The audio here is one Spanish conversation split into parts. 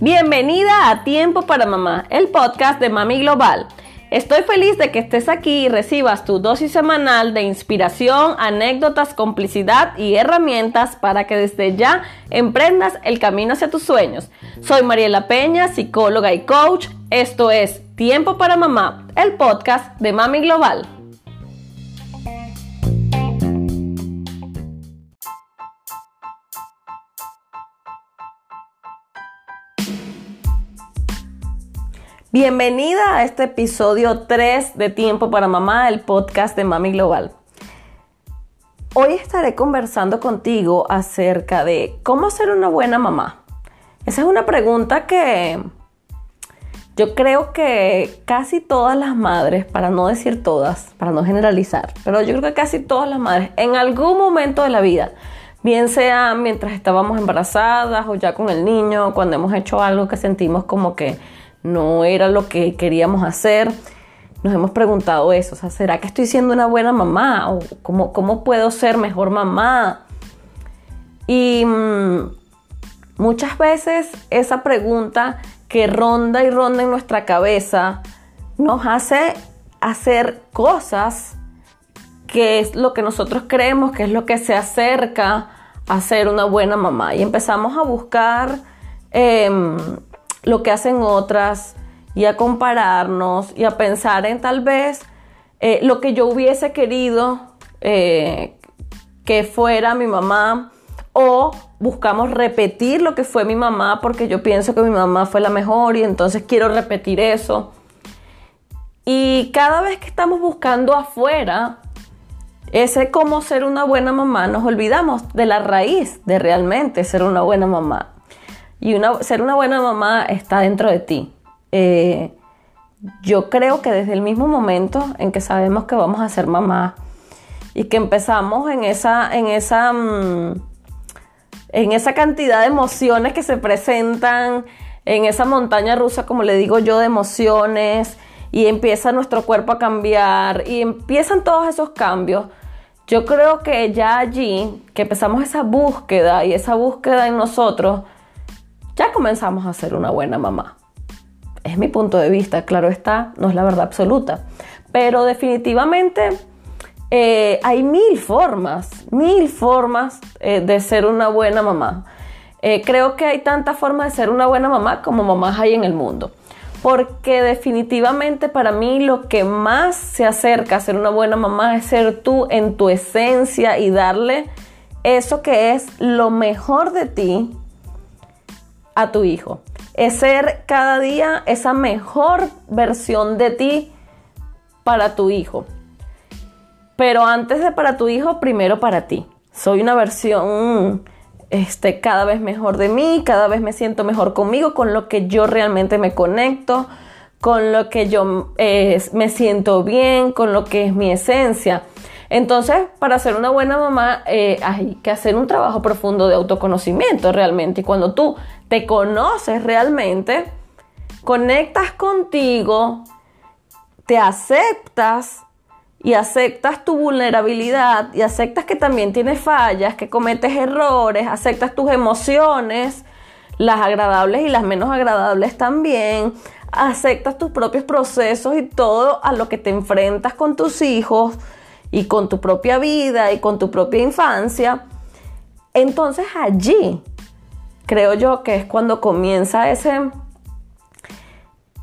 Bienvenida a Tiempo para Mamá, el podcast de Mami Global. Estoy feliz de que estés aquí y recibas tu dosis semanal de inspiración, anécdotas, complicidad y herramientas para que desde ya emprendas el camino hacia tus sueños. Soy Mariela Peña, psicóloga y coach. Esto es Tiempo para Mamá, el podcast de Mami Global. Bienvenida a este episodio 3 de Tiempo para Mamá, el podcast de Mami Global. Hoy estaré conversando contigo acerca de cómo ser una buena mamá. Esa es una pregunta que yo creo que casi todas las madres, para no decir todas, para no generalizar, pero yo creo que casi todas las madres en algún momento de la vida, bien sea mientras estábamos embarazadas o ya con el niño, cuando hemos hecho algo que sentimos como que no era lo que queríamos hacer. Nos hemos preguntado eso, ¿será que estoy siendo una buena mamá? ¿O cómo, cómo puedo ser mejor mamá? Y mm, muchas veces esa pregunta que ronda y ronda en nuestra cabeza nos hace hacer cosas que es lo que nosotros creemos que es lo que se acerca a ser una buena mamá. Y empezamos a buscar em, lo que hacen otras y a compararnos y a pensar en tal vez eh, lo que yo hubiese querido eh, que fuera mi mamá o buscamos repetir lo que fue mi mamá porque yo pienso que mi mamá fue la mejor y entonces quiero repetir eso. Y cada vez que estamos buscando afuera ese cómo ser una buena mamá, nos olvidamos de la raíz de realmente ser una buena mamá. Y ser una buena mamá está dentro de ti. Eh, yo creo que desde el mismo momento en que sabemos que vamos a ser mamá y que empezamos en esa, en esa, mm, en esa cantidad de emociones que se presentan, en esa montaña rusa, como le digo yo, de emociones, y empieza nuestro cuerpo a cambiar, y empiezan todos esos cambios, yo creo que ya allí, que empezamos esa búsqueda y esa búsqueda en nosotros, ya comenzamos a ser una buena mamá. Es mi punto de vista, claro está, no es la verdad absoluta. Pero definitivamente eh, hay mil formas, mil formas eh, de ser una buena mamá. Eh, creo que hay tantas formas de ser una buena mamá como mamás hay en el mundo. Porque definitivamente para mí lo que más se acerca a ser una buena mamá es ser tú en tu esencia y darle eso que es lo mejor de ti a tu hijo. Es ser cada día esa mejor versión de ti para tu hijo. Pero antes de para tu hijo, primero para ti. Soy una versión este, cada vez mejor de mí, cada vez me siento mejor conmigo, con lo que yo realmente me conecto, con lo que yo eh, me siento bien, con lo que es mi esencia. Entonces, para ser una buena mamá eh, hay que hacer un trabajo profundo de autoconocimiento realmente. Y cuando tú te conoces realmente, conectas contigo, te aceptas y aceptas tu vulnerabilidad y aceptas que también tienes fallas, que cometes errores, aceptas tus emociones, las agradables y las menos agradables también, aceptas tus propios procesos y todo a lo que te enfrentas con tus hijos y con tu propia vida y con tu propia infancia. Entonces allí creo yo que es cuando comienza ese,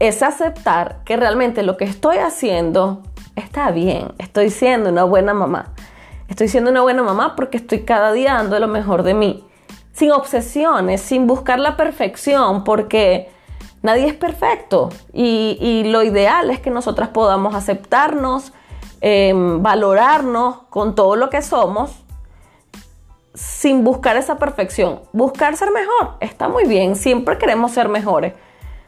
ese aceptar que realmente lo que estoy haciendo está bien, estoy siendo una buena mamá. Estoy siendo una buena mamá porque estoy cada día dando lo mejor de mí, sin obsesiones, sin buscar la perfección, porque nadie es perfecto y, y lo ideal es que nosotras podamos aceptarnos, em, valorarnos con todo lo que somos sin buscar esa perfección. Buscar ser mejor está muy bien, siempre queremos ser mejores.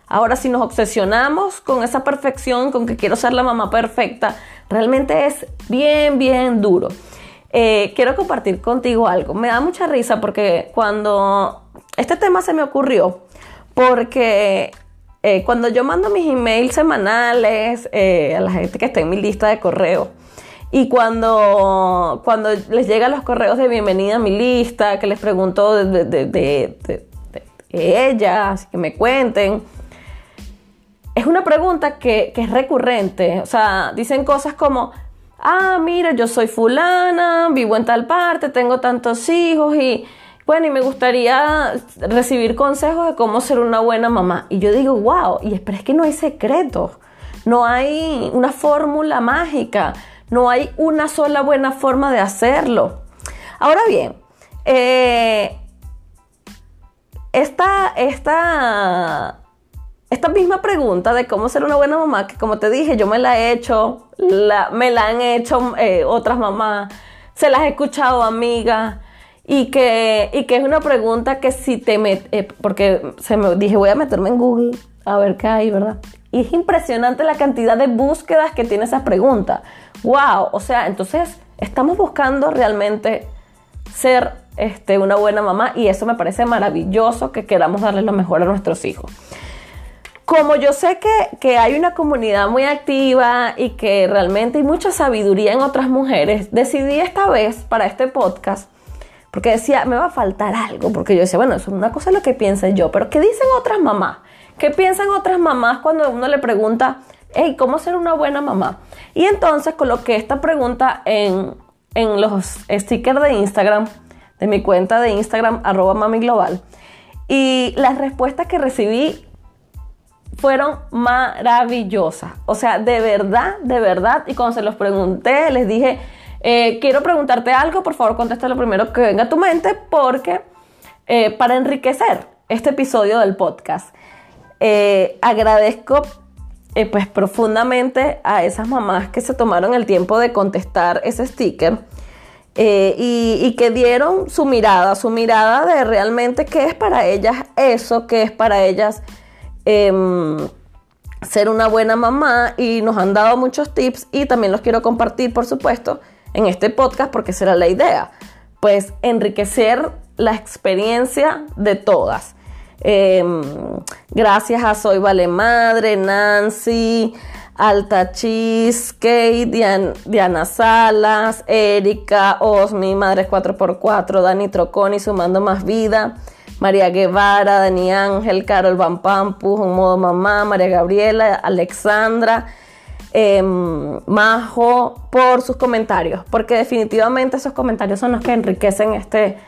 Ahora, si nos obsesionamos con esa perfección, con que quiero ser la mamá perfecta, realmente es bien, bien duro. Eh, quiero compartir contigo algo. Me da mucha risa porque cuando este tema se me ocurrió, porque eh, cuando yo mando mis emails semanales eh, a la gente que está en mi lista de correo, Y cuando, cuando les llegan los correos de bienvenida a mi lista, que les pregunto de, de, de, ellas, que me cuenten, es una pregunta que, que, es recurrente. O sea, dicen cosas como, ah, mira, yo soy fulana, vivo en tal parte, tengo tantos hijos y bueno, y me gustaría recibir consejos de cómo ser una buena mamá. Y yo digo, wow, y es, es que no hay secretos, no hay una fórmula mágica, no hay una sola buena forma de hacerlo. Ahora bien, eh, esta, esta, esta misma pregunta de cómo ser una buena mamá, que como te dije, yo me la he hecho, me la han hecho eh, otras mamás, se las he escuchado amigas. Y que, y que es una pregunta que si te metes, eh, porque se me dije, voy a meterme en Google a ver qué hay, ¿verdad? Y es impresionante la cantidad de búsquedas que tiene esa pregunta. ¡Wow! O sea, entonces estamos buscando realmente ser este, una buena mamá y eso me parece maravilloso que queramos darle lo mejor a nuestros hijos. Como yo sé que, que, hay una comunidad muy activa y que realmente hay mucha sabiduría en otras mujeres, decidí esta vez para este podcast, porque decía, me va a faltar algo, porque yo decía, bueno, eso es una cosa lo que pienso yo, pero ¿qué dicen otras mamás? ¿Qué piensan otras mamás cuando uno le pregunta, hey, ¿cómo ser una buena mamá? Y entonces coloqué esta pregunta en, los stickers de Instagram, de mi cuenta de Instagram, arroba mami global. Y las respuestas que recibí fueron maravillosas. O sea, de verdad, de verdad. Y cuando se los pregunté, les dije, eh, quiero preguntarte algo, por favor contesta lo primero que venga a tu mente, porque eh, para enriquecer este episodio del podcast. Eh, agradezco pues profundamente a esas mamás que se tomaron el tiempo de contestar ese sticker y, que dieron su mirada, su mirada de realmente qué es para ellas eso, qué es para ellas em, ser una buena mamá y nos han dado muchos tips y también los quiero compartir por supuesto en este podcast porque será la idea, pues enriquecer la experiencia de todas. Em, gracias a Soy Vale Madre, Nancy, Alta Kate, Diana Salas, Erika, Osmi, Madres 4x4, Dani Troconi, Sumando Más Vida, María Guevara, Dani Ángel, Carol Van Pampus, Un Modo Mamá, María Gabriela, Alexandra, em, Majo, por sus comentarios, porque definitivamente esos comentarios son los que enriquecen este,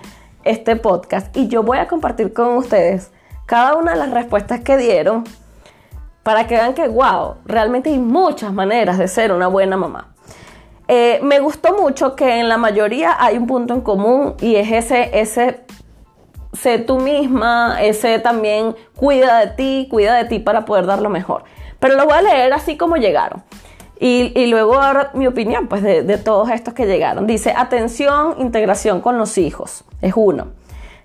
este podcast. Y yo voy a compartir con ustedes cada una de las respuestas que dieron para que vean que, wow, realmente hay muchas maneras de ser una buena mamá. Eh, me gustó mucho que en la mayoría hay un punto en común y es ese, ese sé tú misma, ese también cuida de ti, cuida de ti para poder dar lo mejor. Pero lo voy a leer así como llegaron. Y, luego ahora mi opinión pues de, de todos estos que llegaron. Dice, atención, integración con los hijos. Es uno.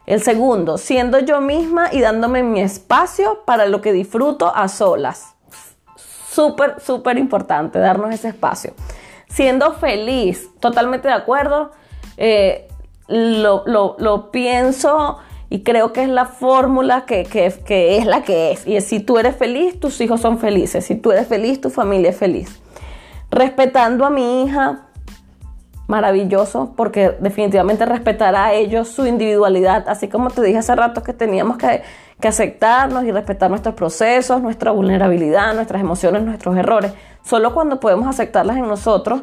El segundo, siendo yo misma y dándome mi espacio para lo que disfruto a solas. Súper, súper importante darnos ese espacio. Siendo feliz, totalmente de acuerdo. Eh, lo, pienso y creo que es la fórmula que, que, es la que es. Y si tú eres feliz, tus hijos son felices. Si tú eres feliz, tu familia es feliz. Respetando a mi hija, maravilloso porque definitivamente respetará a ellos su individualidad, así como te dije hace rato que teníamos que, aceptarnos y respetar nuestros procesos, nuestra vulnerabilidad, nuestras emociones, nuestros errores. Solo cuando podemos aceptarlas en nosotros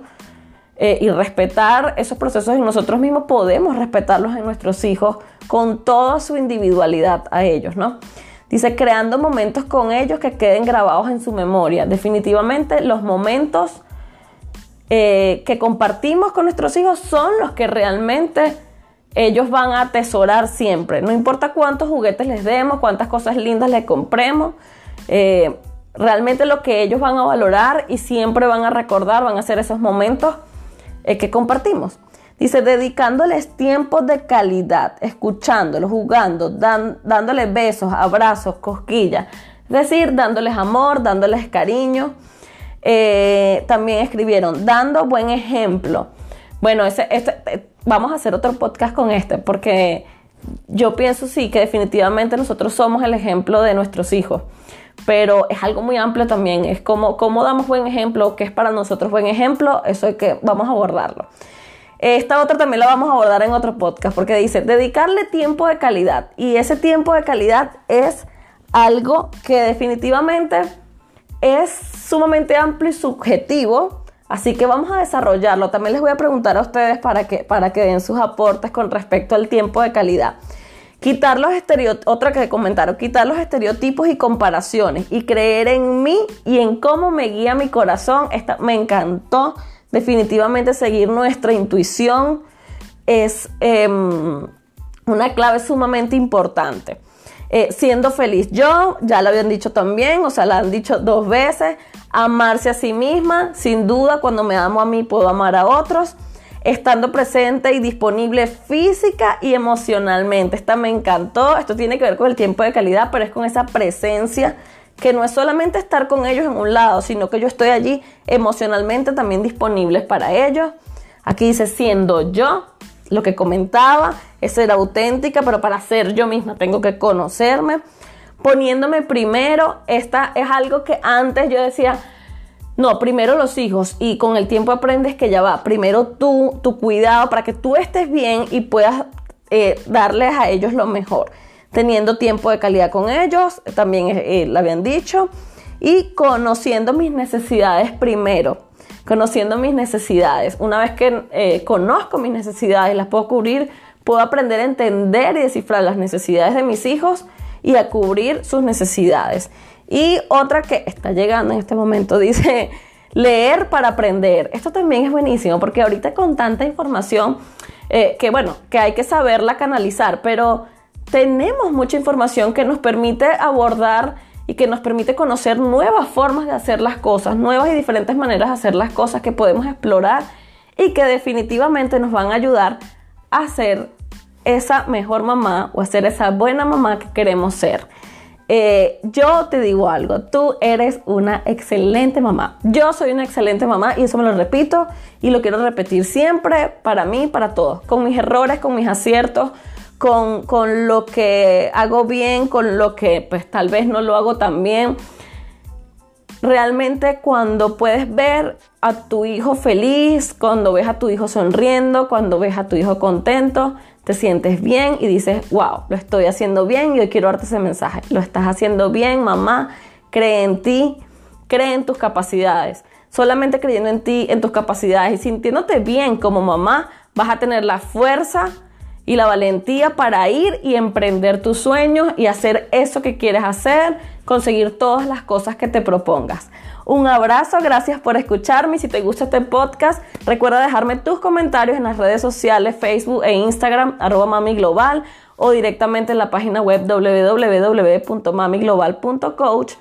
eh, y respetar esos procesos en nosotros mismos, podemos respetarlos en nuestros hijos con toda su individualidad a ellos, ¿no? Dice, creando momentos con ellos que queden grabados en su memoria. Definitivamente los momentos eh, que compartimos con nuestros hijos son los que realmente ellos van a atesorar siempre. No importa cuántos juguetes les demos, cuántas cosas lindas les compremos, eh, realmente lo que ellos van a valorar y siempre van a recordar van a ser esos momentos eh, que compartimos. Dice, dedicándoles tiempos de calidad, escuchándolos, jugando, dándoles besos, abrazos, cosquillas. Es decir, dándoles amor, dándoles cariño. Eh, también escribieron, dando buen ejemplo. Bueno, ese, este, vamos a hacer otro podcast con este, porque yo pienso sí que definitivamente nosotros somos el ejemplo de nuestros hijos. Pero es algo muy amplio también. Es como cómo damos buen ejemplo, qué es para nosotros buen ejemplo, eso es que vamos a abordarlo. Esta otra también la vamos a abordar en otro podcast porque dice dedicarle tiempo de calidad y ese tiempo de calidad es algo que definitivamente es sumamente amplio y subjetivo, así que vamos a desarrollarlo. También les voy a preguntar a ustedes para que, para que den sus aportes con respecto al tiempo de calidad. Quitar los estereotipos, otra que comentaron, quitar los estereotipos y comparaciones y creer en mí y en cómo me guía mi corazón. Esta, me encantó definitivamente seguir nuestra intuición es em, una clave sumamente importante. Eh, siendo feliz yo, ya lo habían dicho también, o sea, la han dicho dos veces, amarse a sí misma, sin duda, cuando me amo a mí puedo amar a otros, estando presente y disponible física y emocionalmente. Esta me encantó, esto tiene que ver con el tiempo de calidad, pero es con esa presencia que no es solamente estar con ellos en un lado, sino que yo estoy allí emocionalmente también disponible para ellos. Aquí dice siendo yo, lo que comentaba, es ser auténtica, pero para ser yo misma tengo que conocerme. Poniéndome primero, esta es algo que antes yo decía, no, primero los hijos y con el tiempo aprendes que ya va, primero tú, tu cuidado para que tú estés bien y puedas eh, darles a ellos lo mejor. Teniendo tiempo de calidad con ellos, también eh, lo habían dicho, y conociendo mis necesidades primero conociendo mis necesidades. Una vez que eh, conozco mis necesidades, las puedo cubrir, puedo aprender a entender y descifrar las necesidades de mis hijos y a cubrir sus necesidades. Y otra que está llegando en este momento dice, leer para aprender. Esto también es buenísimo porque ahorita con tanta información, eh, que bueno, que hay que saberla canalizar, pero tenemos mucha información que nos permite abordar y que nos permite conocer nuevas formas de hacer las cosas, nuevas y diferentes maneras de hacer las cosas que podemos explorar y que definitivamente nos van a ayudar a ser esa mejor mamá o a ser esa buena mamá que queremos ser. Eh, yo te digo algo, tú eres una excelente mamá. Yo soy una excelente mamá y eso me lo repito y lo quiero repetir siempre para mí, para todos, con mis errores, con mis aciertos, con, lo que hago bien, con lo que pues tal vez no lo hago tan bien. Realmente cuando puedes ver a tu hijo feliz, cuando ves a tu hijo sonriendo, cuando ves a tu hijo contento, te sientes bien y dices, wow, lo estoy haciendo bien y hoy quiero darte ese mensaje. Lo estás haciendo bien, mamá, cree en ti, cree en tus capacidades. Solamente creyendo en ti, en tus capacidades y sintiéndote bien como mamá, vas a tener la fuerza y la valentía para ir y emprender tus sueños y hacer eso que quieres hacer, conseguir todas las cosas que te propongas. Un abrazo, gracias por escucharme. Si te gusta este podcast, recuerda dejarme tus comentarios en las redes sociales, Facebook e Instagram, arroba mami global, o directamente en la página web www.mamiglobal.coach.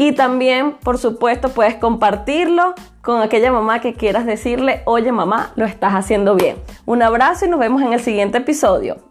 Y también, por supuesto, puedes compartirlo con aquella mamá que quieras decirle, oye mamá, lo estás haciendo bien. Un abrazo y nos vemos en el siguiente episodio.